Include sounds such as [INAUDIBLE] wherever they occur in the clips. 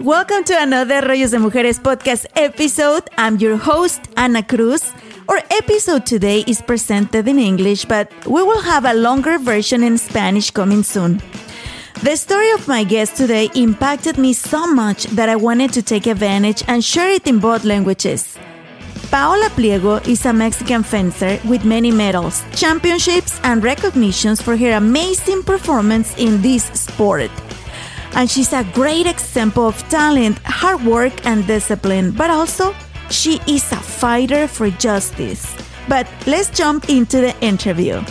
Welcome to another Rollos de Mujeres podcast episode. I'm your host, Ana Cruz. Our episode today is presented in English, but we will have a longer version in Spanish coming soon. The story of my guest today impacted me so much that I wanted to take advantage and share it in both languages. Paola Pliego is a Mexican fencer with many medals, championships, and recognitions for her amazing performance in this sport and she's a great example of talent, hard work, and discipline, but also she is a fighter for justice. But let's jump into the interview.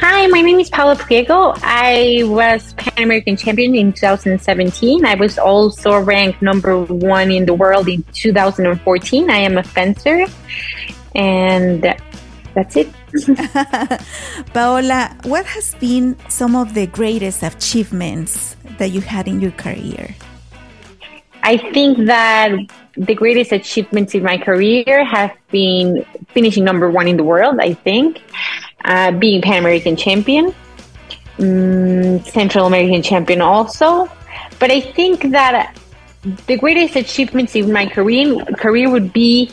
Hi, my name is Paola Pliego. I was Pan American champion in 2017. I was also ranked number one in the world in 2014. I am a fencer, and that's it. [LAUGHS] Paola, what has been some of the greatest achievements that you had in your career? I think that the greatest achievements in my career have been finishing number one in the world, I think, uh, being Pan American champion, um, Central American champion also. But I think that the greatest achievements in my career career would be,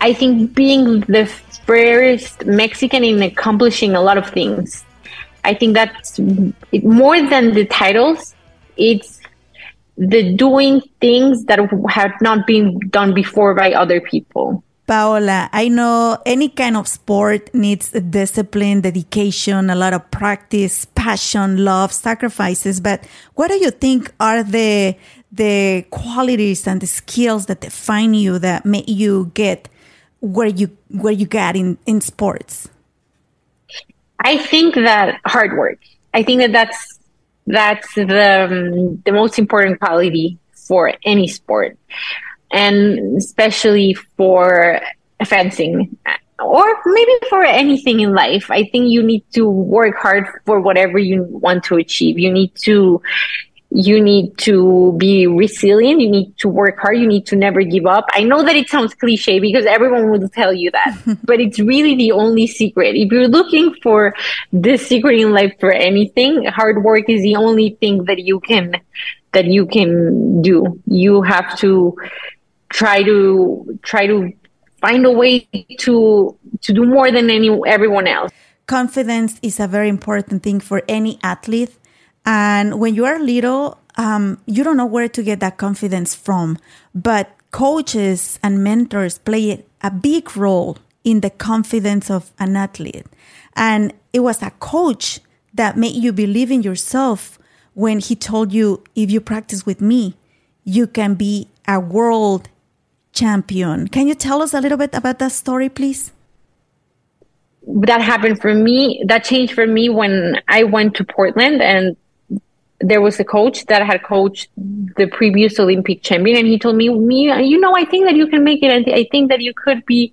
I think, being the first Mexican in accomplishing a lot of things. I think that's more than the titles. It's the doing things that have not been done before by other people. Paola, I know any kind of sport needs discipline, dedication, a lot of practice, passion, love, sacrifices. But what do you think are the the qualities and the skills that define you that make you get where you where you get in in sports? I think that hard work. I think that that's that's the um, the most important quality for any sport, and especially for fencing or maybe for anything in life. I think you need to work hard for whatever you want to achieve. You need to you need to be resilient. You need to work hard. You need to never give up. I know that it sounds cliche because everyone will tell you that, [LAUGHS] but it's really the only secret. If you're looking for the secret in life for anything, hard work is the only thing that you can, that you can do. You have to try to, try to find a way to, to do more than any, everyone else. Confidence is a very important thing for any athlete and when you are little, um, you don't know where to get that confidence from. But coaches and mentors play a big role in the confidence of an athlete. And it was a coach that made you believe in yourself when he told you, if you practice with me, you can be a world champion. Can you tell us a little bit about that story, please? That happened for me. That changed for me when I went to Portland and there was a coach that had coached the previous Olympic champion, and he told me, "Me, you know, I think that you can make it, and I think that you could be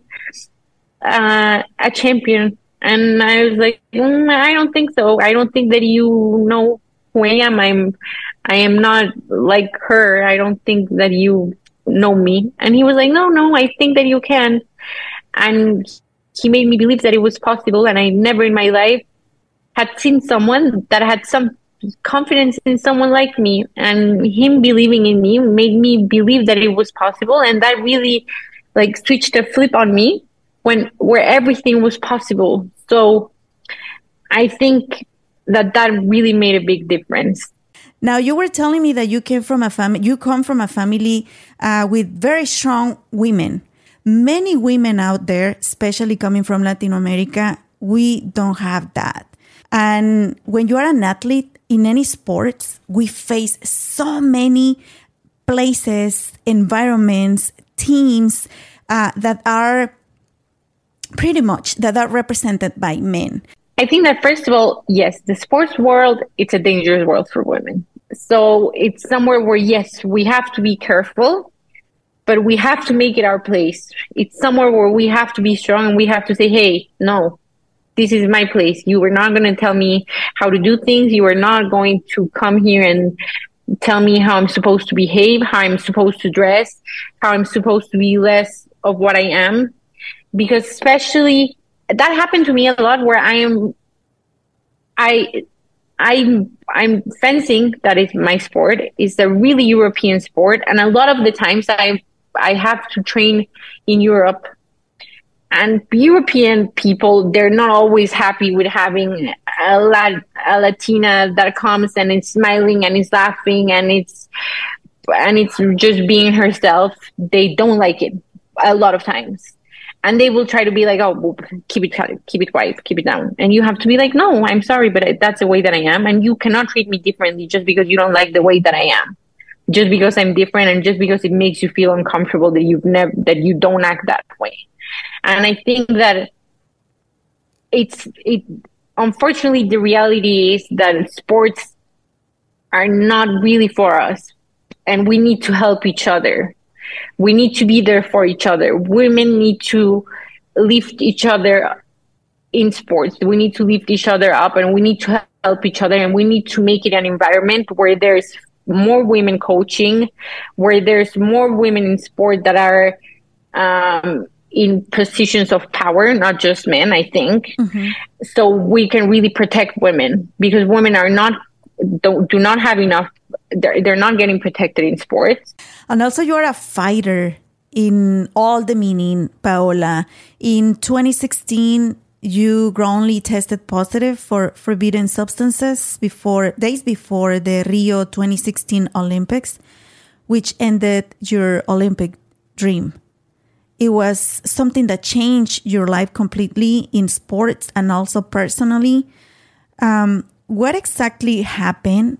uh, a champion." And I was like, mm, "I don't think so. I don't think that you know who I am. I'm, I am not like her. I don't think that you know me." And he was like, "No, no, I think that you can." And he made me believe that it was possible, and I never in my life had seen someone that had some confidence in someone like me and him believing in me made me believe that it was possible. And that really like switched a flip on me when where everything was possible. So i think that that really made a big difference. Now you were telling me that you came from a family you come from a family uh, with very strong women. Many women out there especially coming from latin america we don't have that. And when you are an athlete in any sports, we face so many places, environments, teams uh, that are pretty much that are represented by men. I think that first of all, yes, the sports world it's a dangerous world for women. So it's somewhere where yes, we have to be careful, but we have to make it our place. It's somewhere where we have to be strong and we have to say, "Hey, no, this is my place. You are not going to tell me how to do things. You are not going to come here and tell me how I'm supposed to behave, how I'm supposed to dress, how I'm supposed to be less of what I am. Because especially that happened to me a lot where I am, I, I'm I'm fencing. That is my sport. It's a really European sport, and a lot of the times I I have to train in Europe. And European people, they're not always happy with having a, Lat- a Latina that comes and is smiling and is laughing and it's and it's just being herself. They don't like it a lot of times and they will try to be like, "Oh, keep it, keep it quiet, keep it down," and you have to be like, "No, I'm sorry, but that's the way that I am, and you cannot treat me differently just because you don't like the way that I am, just because I'm different, and just because it makes you feel uncomfortable that you've never that you don't act that way." And I think that it's it. Unfortunately, the reality is that sports are not really for us, and we need to help each other we need to be there for each other. Women need to lift each other in sports. We need to lift each other up and we need to help each other and we need to make it an environment where there's more women coaching, where there's more women in sport that are um, in positions of power, not just men, I think. Mm-hmm. So we can really protect women because women are not don't do not have enough they're, they're not getting protected in sports. And also, you're a fighter in all the meaning, Paola. In 2016, you wrongly tested positive for forbidden substances before days before the Rio 2016 Olympics, which ended your Olympic dream. It was something that changed your life completely in sports and also personally. Um, what exactly happened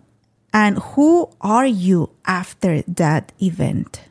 And who are you after that event?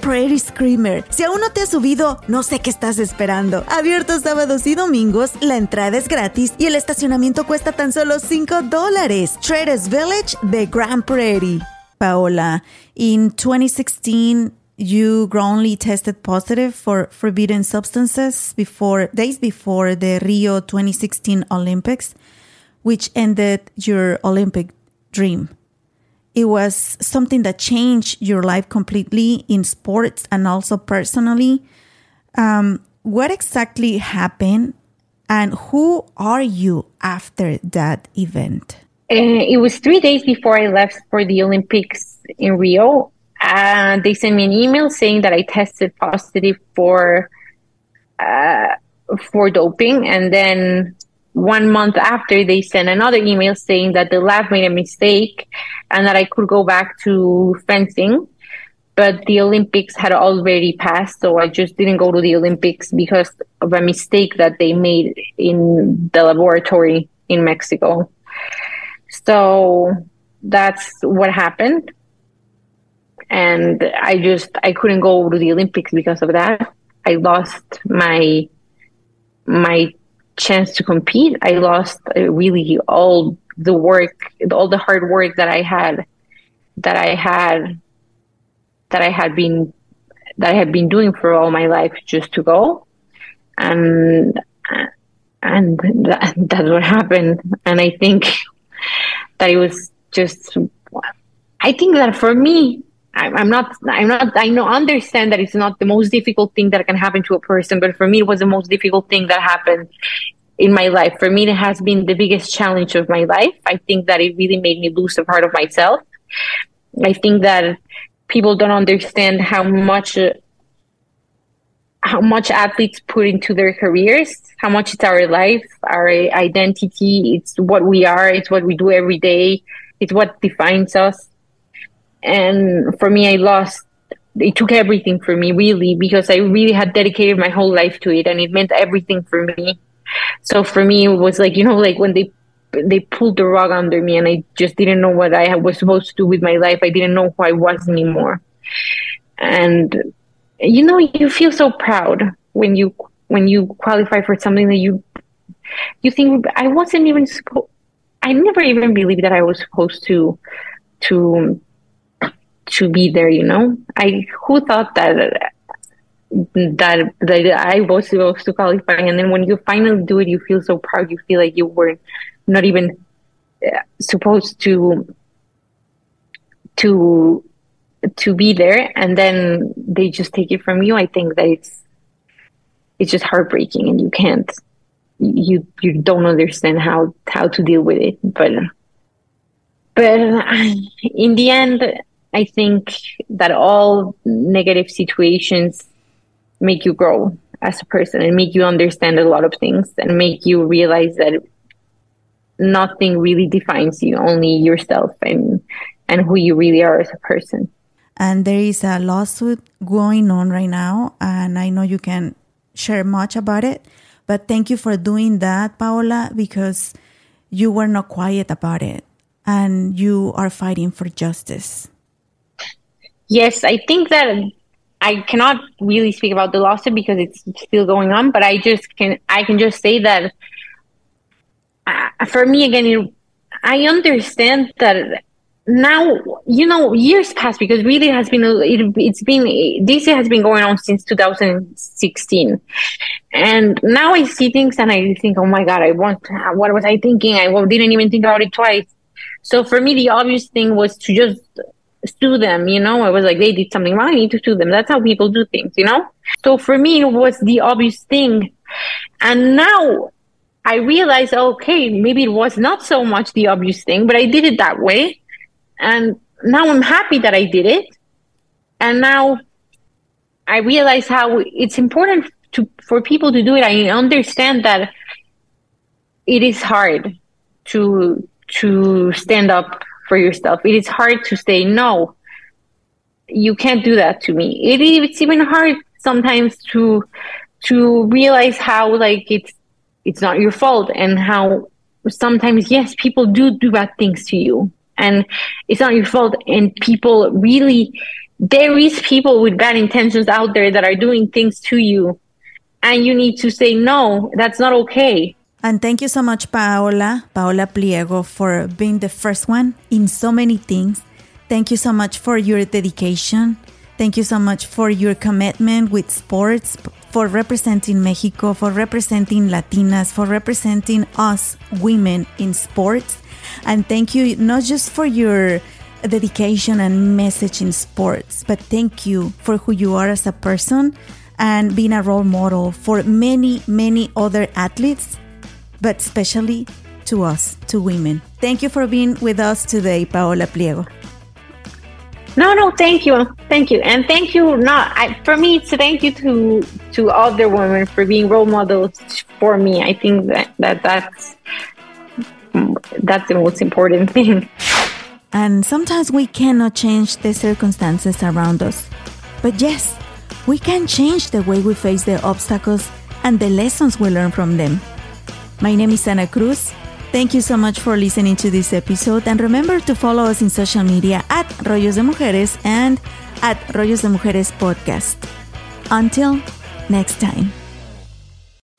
Prairie Screamer. Si aún no te has subido, no sé qué estás esperando. Abierto sábados y domingos, la entrada es gratis y el estacionamiento cuesta tan solo 5 dólares. Traders Village de Grand Prairie. Paola, in 2016, you wrongly tested positive for forbidden substances before days before the Rio 2016 Olympics, which ended your Olympic dream it was something that changed your life completely in sports and also personally. Um, what exactly happened and who are you after that event? Uh, it was three days before I left for the Olympics in Rio. And they sent me an email saying that I tested positive for uh, for doping, and then one month after they sent another email saying that the lab made a mistake and that I could go back to fencing. But the Olympics had already passed, so I just didn't go to the Olympics because of a mistake that they made in the laboratory in Mexico. So that's what happened. And I just I couldn't go to the Olympics because of that. I lost my my chance to compete, I lost uh, really all the work, all the hard work that I had, that I had, that I had been, that I had been doing for all my life just to go, and and that, that's what happened. And I think [LAUGHS] that it was just, I think that for me, I'm not, I'm not, I know, understand that it's not the most difficult thing that can happen to a person, but for me, it was the most difficult thing that happened in my life. For me, it has been the biggest challenge of my life. I think that it really made me lose a part of myself. I think that people don't understand how much uh, how much athletes put into their careers, how much it's our life, our identity, it's what we are, it's what we do every day, it's what defines us. And for me, I lost, it took everything for me, really, because I really had dedicated my whole life to it and it meant everything for me. So for me, it was like, you know, like when they they pulled the rug under me and I just didn't know what I was supposed to do with my life. I didn't know who I was anymore. And you know you feel so proud when you when you qualify for something that you you think I wasn't even supposed I never even believed that I was supposed to to to be there, you know? I who thought that that that I was supposed to qualify and then when you finally do it you feel so proud you feel like you were not even uh, supposed to to to be there and then they just take it from you i think that it's it's just heartbreaking and you can't you you don't understand how how to deal with it but but in the end i think that all negative situations make you grow as a person and make you understand a lot of things and make you realize that nothing really defines you only yourself and and who you really are as a person and there is a lawsuit going on right now, and I know you can share much about it. But thank you for doing that, Paola, because you were not quiet about it and you are fighting for justice. Yes, I think that I cannot really speak about the lawsuit because it's still going on, but I just can I can just say that uh, for me again, it, I understand that now you know years pass because really has been it, it's been this has been going on since 2016 and now i see things and i think oh my god i want what was i thinking? I didn't even think about it twice. So for me the obvious thing was to just sue them you know i was like they did something wrong i need to sue them that's how people do things you know so for me it was the obvious thing and now I realized, okay, maybe it was not so much the obvious thing, but I did it that way. And now I'm happy that I did it. And now I realize how it's important to for people to do it. I understand that it is hard to to stand up for yourself. It is hard to say no. You can't do that to me. It, it's even hard sometimes to to realize how like it's it's not your fault and how sometimes yes people do do bad things to you and it's not your fault. And people really, there is people with bad intentions out there that are doing things to you. And you need to say, no, that's not okay. And thank you so much, Paola, Paola Pliego, for being the first one in so many things. Thank you so much for your dedication. Thank you so much for your commitment with sports, for representing Mexico, for representing Latinas, for representing us women in sports. And thank you not just for your dedication and message in sports, but thank you for who you are as a person and being a role model for many, many other athletes, but especially to us, to women. Thank you for being with us today, Paola Pliego. No, no, thank you, thank you, and thank you. Not I, for me. It's a thank you to to other women for being role models for me. I think that, that that's that's the most important [LAUGHS] thing. And sometimes we cannot change the circumstances around us. But yes, we can change the way we face the obstacles and the lessons we learn from them. My name is Ana Cruz. Thank you so much for listening to this episode. And remember to follow us in social media at Rollos de Mujeres and at Rollos de Mujeres Podcast. Until next time.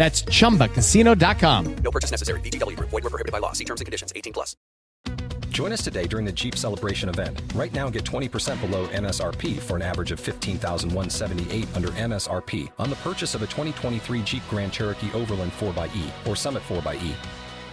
That's ChumbaCasino.com. No purchase necessary. VGW. Void were prohibited by law. See terms and conditions. 18 plus. Join us today during the Jeep Celebration event. Right now, get 20% below MSRP for an average of 15178 under MSRP on the purchase of a 2023 Jeep Grand Cherokee Overland 4xE or Summit 4xE.